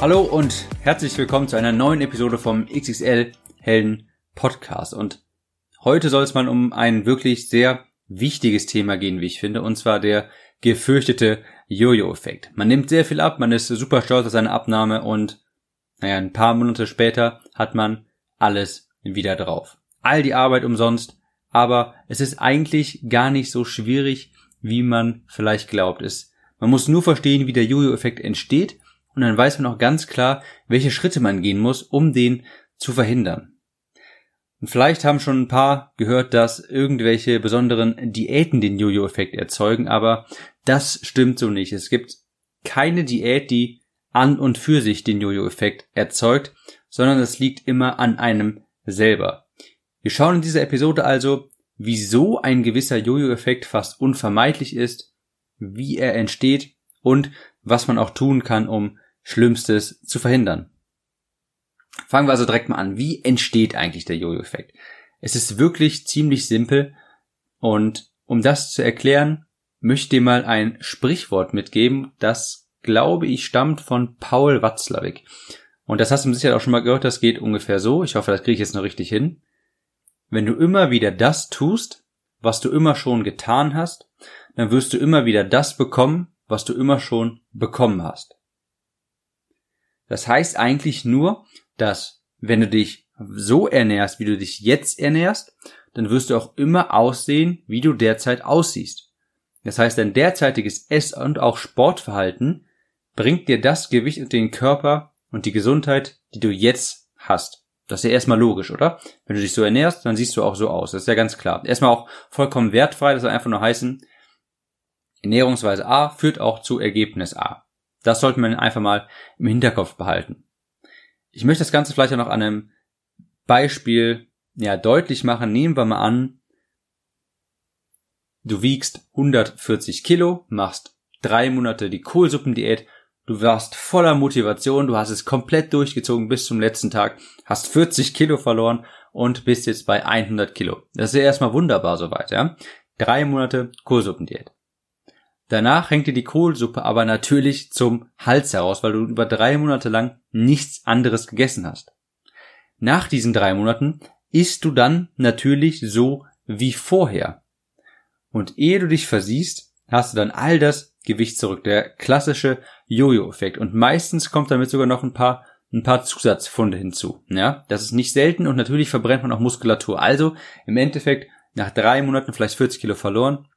Hallo und herzlich willkommen zu einer neuen Episode vom XXL Helden Podcast. Und heute soll es mal um ein wirklich sehr wichtiges Thema gehen, wie ich finde, und zwar der gefürchtete Jojo-Effekt. Man nimmt sehr viel ab, man ist super stolz auf seine Abnahme und naja, ein paar Monate später hat man alles wieder drauf. All die Arbeit umsonst, aber es ist eigentlich gar nicht so schwierig, wie man vielleicht glaubt. Es, man muss nur verstehen, wie der Jojo-Effekt entsteht und dann weiß man auch ganz klar, welche Schritte man gehen muss, um den zu verhindern. Und vielleicht haben schon ein paar gehört, dass irgendwelche besonderen Diäten den Jojo-Effekt erzeugen, aber das stimmt so nicht. Es gibt keine Diät, die an und für sich den Jojo-Effekt erzeugt, sondern es liegt immer an einem selber. Wir schauen in dieser Episode also, wieso ein gewisser Jojo-Effekt fast unvermeidlich ist, wie er entsteht und was man auch tun kann, um Schlimmstes zu verhindern. Fangen wir also direkt mal an. Wie entsteht eigentlich der Jojo-Effekt? Es ist wirklich ziemlich simpel und um das zu erklären, möchte ich dir mal ein Sprichwort mitgeben, das glaube ich stammt von Paul Watzlawick. Und das hast du sicher auch schon mal gehört, das geht ungefähr so. Ich hoffe, das kriege ich jetzt noch richtig hin. Wenn du immer wieder das tust, was du immer schon getan hast, dann wirst du immer wieder das bekommen, was du immer schon bekommen hast. Das heißt eigentlich nur, dass wenn du dich so ernährst, wie du dich jetzt ernährst, dann wirst du auch immer aussehen, wie du derzeit aussiehst. Das heißt, dein derzeitiges Ess- und auch Sportverhalten bringt dir das Gewicht und den Körper und die Gesundheit, die du jetzt hast. Das ist ja erstmal logisch, oder? Wenn du dich so ernährst, dann siehst du auch so aus. Das ist ja ganz klar. Erstmal auch vollkommen wertfrei. Das soll einfach nur heißen, Ernährungsweise A führt auch zu Ergebnis A. Das sollte man einfach mal im Hinterkopf behalten. Ich möchte das Ganze vielleicht auch noch an einem Beispiel ja, deutlich machen. Nehmen wir mal an, du wiegst 140 Kilo, machst drei Monate die Kohlsuppendiät, du warst voller Motivation, du hast es komplett durchgezogen bis zum letzten Tag, hast 40 Kilo verloren und bist jetzt bei 100 Kilo. Das ist ja erstmal wunderbar soweit, ja. Drei Monate Kohlsuppendiät. Danach hängt dir die Kohlsuppe aber natürlich zum Hals heraus, weil du über drei Monate lang nichts anderes gegessen hast. Nach diesen drei Monaten isst du dann natürlich so wie vorher. Und ehe du dich versiehst, hast du dann all das Gewicht zurück. Der klassische Jojo-Effekt. Und meistens kommt damit sogar noch ein paar, ein paar Zusatzfunde hinzu. Ja, das ist nicht selten und natürlich verbrennt man auch Muskulatur. Also im Endeffekt nach drei Monaten vielleicht 40 Kilo verloren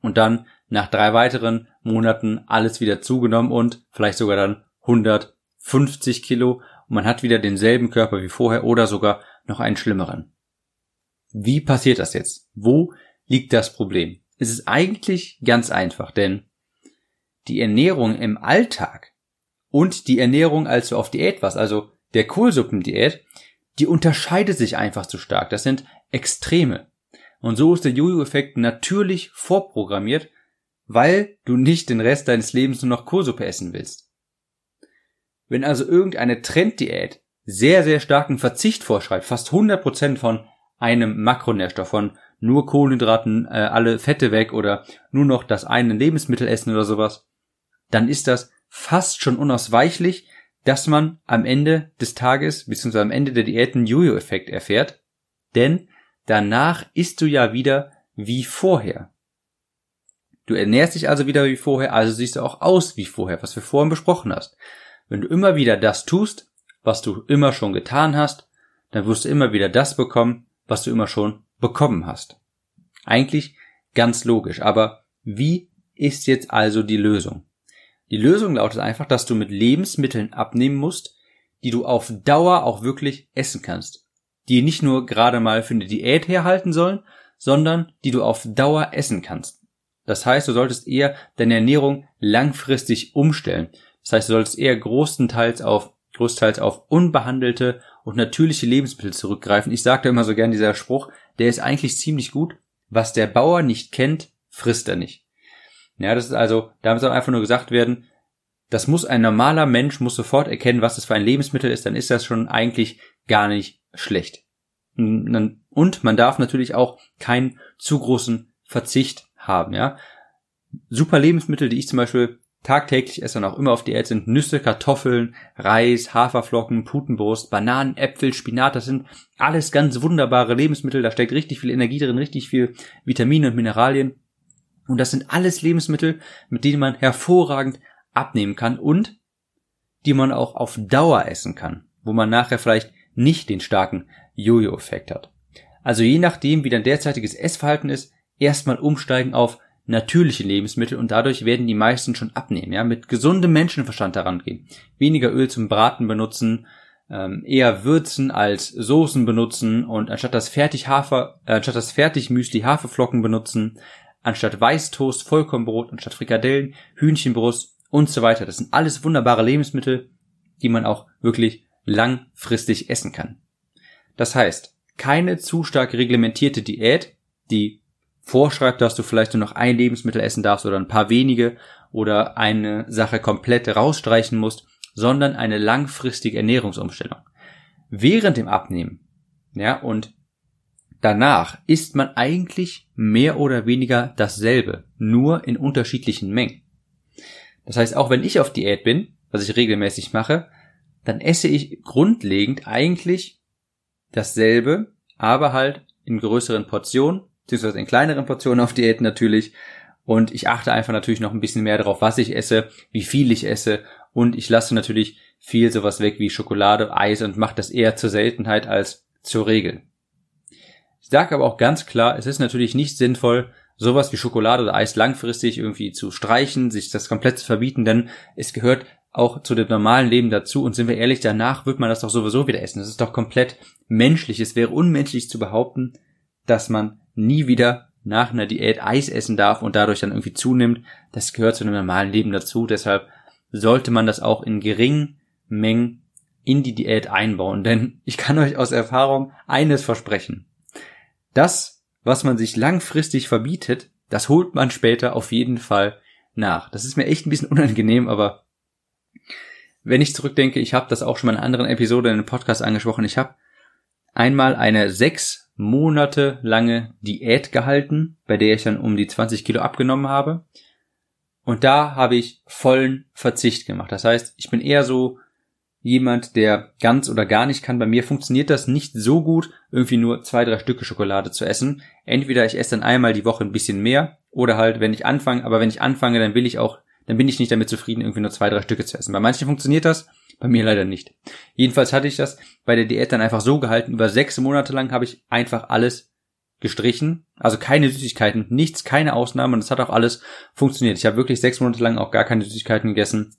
und dann nach drei weiteren Monaten alles wieder zugenommen und vielleicht sogar dann 150 Kilo und man hat wieder denselben Körper wie vorher oder sogar noch einen schlimmeren. Wie passiert das jetzt? Wo liegt das Problem? Es ist eigentlich ganz einfach, denn die Ernährung im Alltag und die Ernährung, als du auf Diät warst, also der Kohlsuppendiät, die unterscheidet sich einfach zu stark. Das sind Extreme. Und so ist der Jojo-Effekt natürlich vorprogrammiert, weil du nicht den Rest deines Lebens nur noch Kohlsuppe essen willst. Wenn also irgendeine Trenddiät sehr, sehr starken Verzicht vorschreibt, fast 100% von einem Makronährstoff, von nur Kohlenhydraten, äh, alle Fette weg oder nur noch das eine Lebensmittel essen oder sowas, dann ist das fast schon unausweichlich, dass man am Ende des Tages bzw. am Ende der Diäten Jojo-Effekt erfährt, denn danach isst du ja wieder wie vorher. Du ernährst dich also wieder wie vorher, also siehst du auch aus wie vorher, was wir vorhin besprochen hast. Wenn du immer wieder das tust, was du immer schon getan hast, dann wirst du immer wieder das bekommen, was du immer schon bekommen hast. Eigentlich ganz logisch, aber wie ist jetzt also die Lösung? Die Lösung lautet einfach, dass du mit Lebensmitteln abnehmen musst, die du auf Dauer auch wirklich essen kannst. Die nicht nur gerade mal für eine Diät herhalten sollen, sondern die du auf Dauer essen kannst. Das heißt, du solltest eher deine Ernährung langfristig umstellen. Das heißt, du solltest eher großenteils auf, großteils auf unbehandelte und natürliche Lebensmittel zurückgreifen. Ich sage da immer so gern dieser Spruch, der ist eigentlich ziemlich gut. Was der Bauer nicht kennt, frisst er nicht. Ja, das ist also, damit soll einfach nur gesagt werden, das muss ein normaler Mensch muss sofort erkennen, was das für ein Lebensmittel ist, dann ist das schon eigentlich gar nicht schlecht. Und man darf natürlich auch keinen zu großen Verzicht haben, ja. Super Lebensmittel, die ich zum Beispiel tagtäglich esse und auch immer auf Diät sind Nüsse, Kartoffeln, Reis, Haferflocken, Putenbrust, Bananen, Äpfel, Spinat, das sind alles ganz wunderbare Lebensmittel, da steckt richtig viel Energie drin, richtig viel Vitamine und Mineralien. Und das sind alles Lebensmittel, mit denen man hervorragend abnehmen kann und die man auch auf Dauer essen kann, wo man nachher vielleicht nicht den starken Jojo-Effekt hat. Also je nachdem, wie dein derzeitiges Essverhalten ist, erstmal umsteigen auf natürliche Lebensmittel und dadurch werden die meisten schon abnehmen, ja, mit gesundem Menschenverstand daran gehen. Weniger Öl zum Braten benutzen, ähm, eher würzen als Soßen benutzen und anstatt das Fertighafer, äh, anstatt das Fertigmüsli Haferflocken benutzen, anstatt Weißtoast Vollkornbrot, anstatt Frikadellen Hühnchenbrust und so weiter. Das sind alles wunderbare Lebensmittel, die man auch wirklich langfristig essen kann. Das heißt, keine zu stark reglementierte Diät, die vorschreibt, dass du vielleicht nur noch ein Lebensmittel essen darfst oder ein paar wenige oder eine Sache komplett rausstreichen musst, sondern eine langfristige Ernährungsumstellung. Während dem Abnehmen, ja, und danach isst man eigentlich mehr oder weniger dasselbe, nur in unterschiedlichen Mengen. Das heißt, auch wenn ich auf Diät bin, was ich regelmäßig mache, dann esse ich grundlegend eigentlich dasselbe, aber halt in größeren Portionen, beziehungsweise in kleineren Portionen auf Diät natürlich. Und ich achte einfach natürlich noch ein bisschen mehr darauf, was ich esse, wie viel ich esse. Und ich lasse natürlich viel sowas weg wie Schokolade, Eis und mache das eher zur Seltenheit als zur Regel. Ich sage aber auch ganz klar, es ist natürlich nicht sinnvoll, sowas wie Schokolade oder Eis langfristig irgendwie zu streichen, sich das komplett zu verbieten, denn es gehört auch zu dem normalen Leben dazu. Und sind wir ehrlich, danach wird man das doch sowieso wieder essen. Das ist doch komplett menschlich. Es wäre unmenschlich zu behaupten, dass man nie wieder nach einer Diät Eis essen darf und dadurch dann irgendwie zunimmt. Das gehört zu einem normalen Leben dazu. Deshalb sollte man das auch in geringen Mengen in die Diät einbauen. Denn ich kann euch aus Erfahrung eines versprechen. Das, was man sich langfristig verbietet, das holt man später auf jeden Fall nach. Das ist mir echt ein bisschen unangenehm, aber wenn ich zurückdenke, ich habe das auch schon mal in einer anderen Episode in einem Podcast angesprochen, ich habe einmal eine sechs Monate lange Diät gehalten, bei der ich dann um die 20 Kilo abgenommen habe. Und da habe ich vollen Verzicht gemacht. Das heißt, ich bin eher so jemand, der ganz oder gar nicht kann. Bei mir funktioniert das nicht so gut, irgendwie nur zwei, drei Stücke Schokolade zu essen. Entweder ich esse dann einmal die Woche ein bisschen mehr oder halt, wenn ich anfange, aber wenn ich anfange, dann will ich auch dann bin ich nicht damit zufrieden, irgendwie nur zwei, drei Stücke zu essen. Bei manchen funktioniert das, bei mir leider nicht. Jedenfalls hatte ich das bei der Diät dann einfach so gehalten. Über sechs Monate lang habe ich einfach alles gestrichen. Also keine Süßigkeiten, nichts, keine Ausnahmen. Und es hat auch alles funktioniert. Ich habe wirklich sechs Monate lang auch gar keine Süßigkeiten gegessen.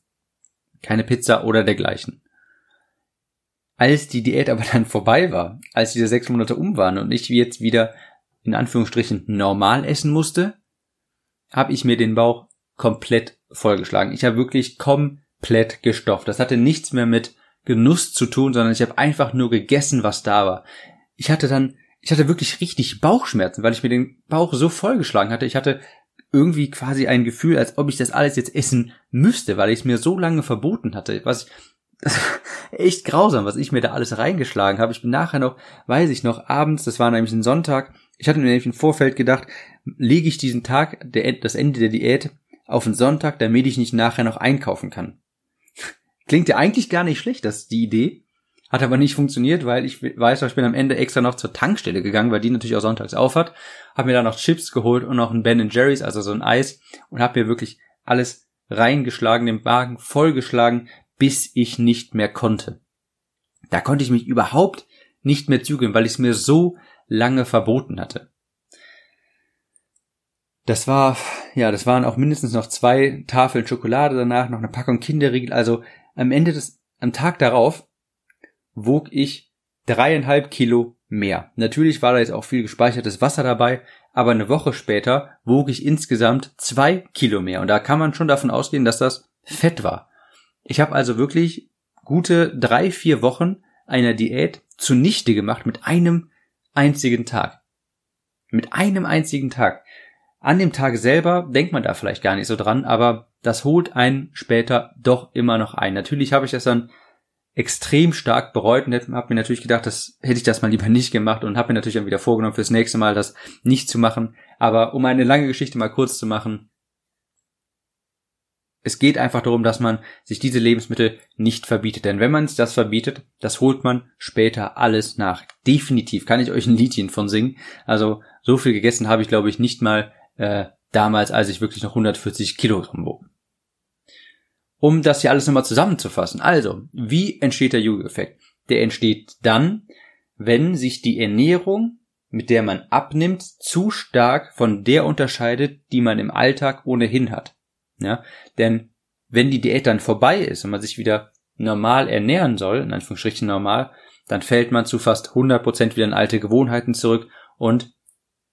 Keine Pizza oder dergleichen. Als die Diät aber dann vorbei war, als diese sechs Monate um waren und ich jetzt wieder in Anführungsstrichen normal essen musste, habe ich mir den Bauch komplett vollgeschlagen. Ich habe wirklich komplett gestopft. Das hatte nichts mehr mit Genuss zu tun, sondern ich habe einfach nur gegessen, was da war. Ich hatte dann, ich hatte wirklich richtig Bauchschmerzen, weil ich mir den Bauch so vollgeschlagen hatte. Ich hatte irgendwie quasi ein Gefühl, als ob ich das alles jetzt essen müsste, weil ich es mir so lange verboten hatte. Was echt grausam, was ich mir da alles reingeschlagen habe. Ich bin nachher noch, weiß ich noch, abends, das war nämlich ein Sonntag, ich hatte mir nämlich im Vorfeld gedacht, lege ich diesen Tag, der, das Ende der Diät, auf den Sonntag, damit ich nicht nachher noch einkaufen kann. Klingt ja eigentlich gar nicht schlecht, das die Idee. Hat aber nicht funktioniert, weil ich weiß, ich bin am Ende extra noch zur Tankstelle gegangen, weil die natürlich auch sonntags aufhat. Hab mir da noch Chips geholt und noch ein Ben Jerry's, also so ein Eis und hab mir wirklich alles reingeschlagen, den Wagen vollgeschlagen, bis ich nicht mehr konnte. Da konnte ich mich überhaupt nicht mehr zügeln, weil ich es mir so lange verboten hatte. Das war, ja, das waren auch mindestens noch zwei Tafeln Schokolade danach, noch eine Packung Kinderriegel. Also am Ende des, am Tag darauf wog ich dreieinhalb Kilo mehr. Natürlich war da jetzt auch viel gespeichertes Wasser dabei, aber eine Woche später wog ich insgesamt zwei Kilo mehr. Und da kann man schon davon ausgehen, dass das Fett war. Ich habe also wirklich gute drei, vier Wochen einer Diät zunichte gemacht mit einem einzigen Tag. Mit einem einzigen Tag. An dem Tag selber denkt man da vielleicht gar nicht so dran, aber das holt einen später doch immer noch ein. Natürlich habe ich das dann extrem stark bereut und habe mir natürlich gedacht, das hätte ich das mal lieber nicht gemacht und habe mir natürlich dann wieder vorgenommen, fürs nächste Mal das nicht zu machen. Aber um eine lange Geschichte mal kurz zu machen, es geht einfach darum, dass man sich diese Lebensmittel nicht verbietet. Denn wenn man es das verbietet, das holt man später alles nach. Definitiv kann ich euch ein Liedchen von singen. Also so viel gegessen habe ich, glaube ich, nicht mal äh, damals, als ich wirklich noch 140 Kilogramm wog um das hier alles nochmal zusammenzufassen. Also, wie entsteht der Jojo-Effekt? Der entsteht dann, wenn sich die Ernährung, mit der man abnimmt, zu stark von der unterscheidet, die man im Alltag ohnehin hat. Ja, denn wenn die Diät dann vorbei ist und man sich wieder normal ernähren soll, in Anführungsstrichen normal, dann fällt man zu fast 100% wieder in alte Gewohnheiten zurück und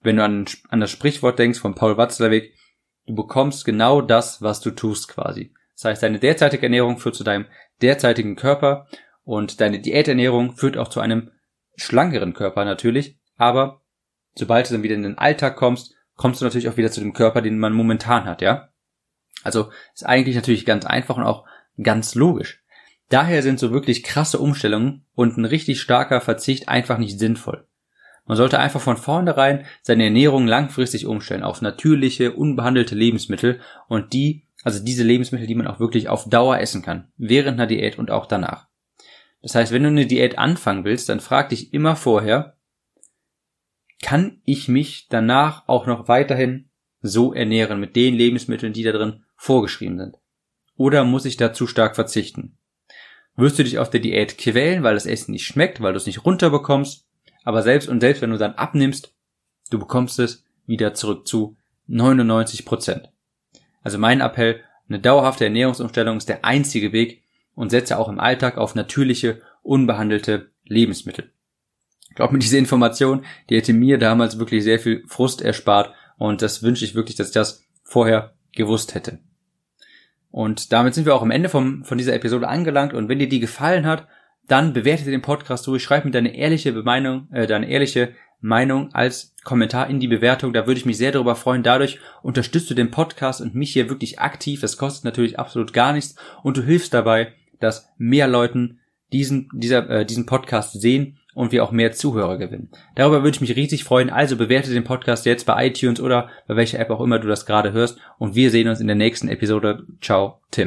wenn du an, an das Sprichwort denkst von Paul Watzlawick, du bekommst genau das, was du tust quasi. Das heißt, deine derzeitige Ernährung führt zu deinem derzeitigen Körper und deine Diäternährung führt auch zu einem schlankeren Körper natürlich. Aber sobald du dann wieder in den Alltag kommst, kommst du natürlich auch wieder zu dem Körper, den man momentan hat, ja? Also ist eigentlich natürlich ganz einfach und auch ganz logisch. Daher sind so wirklich krasse Umstellungen und ein richtig starker Verzicht einfach nicht sinnvoll. Man sollte einfach von vornherein seine Ernährung langfristig umstellen auf natürliche, unbehandelte Lebensmittel und die also diese Lebensmittel, die man auch wirklich auf Dauer essen kann. Während einer Diät und auch danach. Das heißt, wenn du eine Diät anfangen willst, dann frag dich immer vorher, kann ich mich danach auch noch weiterhin so ernähren mit den Lebensmitteln, die da drin vorgeschrieben sind? Oder muss ich da zu stark verzichten? Wirst du dich auf der Diät quälen, weil das Essen nicht schmeckt, weil du es nicht runterbekommst, aber selbst und selbst wenn du dann abnimmst, du bekommst es wieder zurück zu 99 Prozent. Also mein Appell, eine dauerhafte Ernährungsumstellung ist der einzige Weg und setze auch im Alltag auf natürliche, unbehandelte Lebensmittel. Ich glaube, mit dieser Information, die hätte mir damals wirklich sehr viel Frust erspart und das wünsche ich wirklich, dass ich das vorher gewusst hätte. Und damit sind wir auch am Ende vom, von dieser Episode angelangt und wenn dir die gefallen hat, dann bewerte den Podcast durch, schreib mir deine ehrliche Meinung, äh, deine ehrliche Meinung als Kommentar in die Bewertung. Da würde ich mich sehr darüber freuen. Dadurch unterstützt du den Podcast und mich hier wirklich aktiv. Das kostet natürlich absolut gar nichts und du hilfst dabei, dass mehr Leuten diesen, dieser, äh, diesen Podcast sehen und wir auch mehr Zuhörer gewinnen. Darüber würde ich mich riesig freuen. Also bewerte den Podcast jetzt bei iTunes oder bei welcher App auch immer du das gerade hörst. Und wir sehen uns in der nächsten Episode. Ciao, Tim.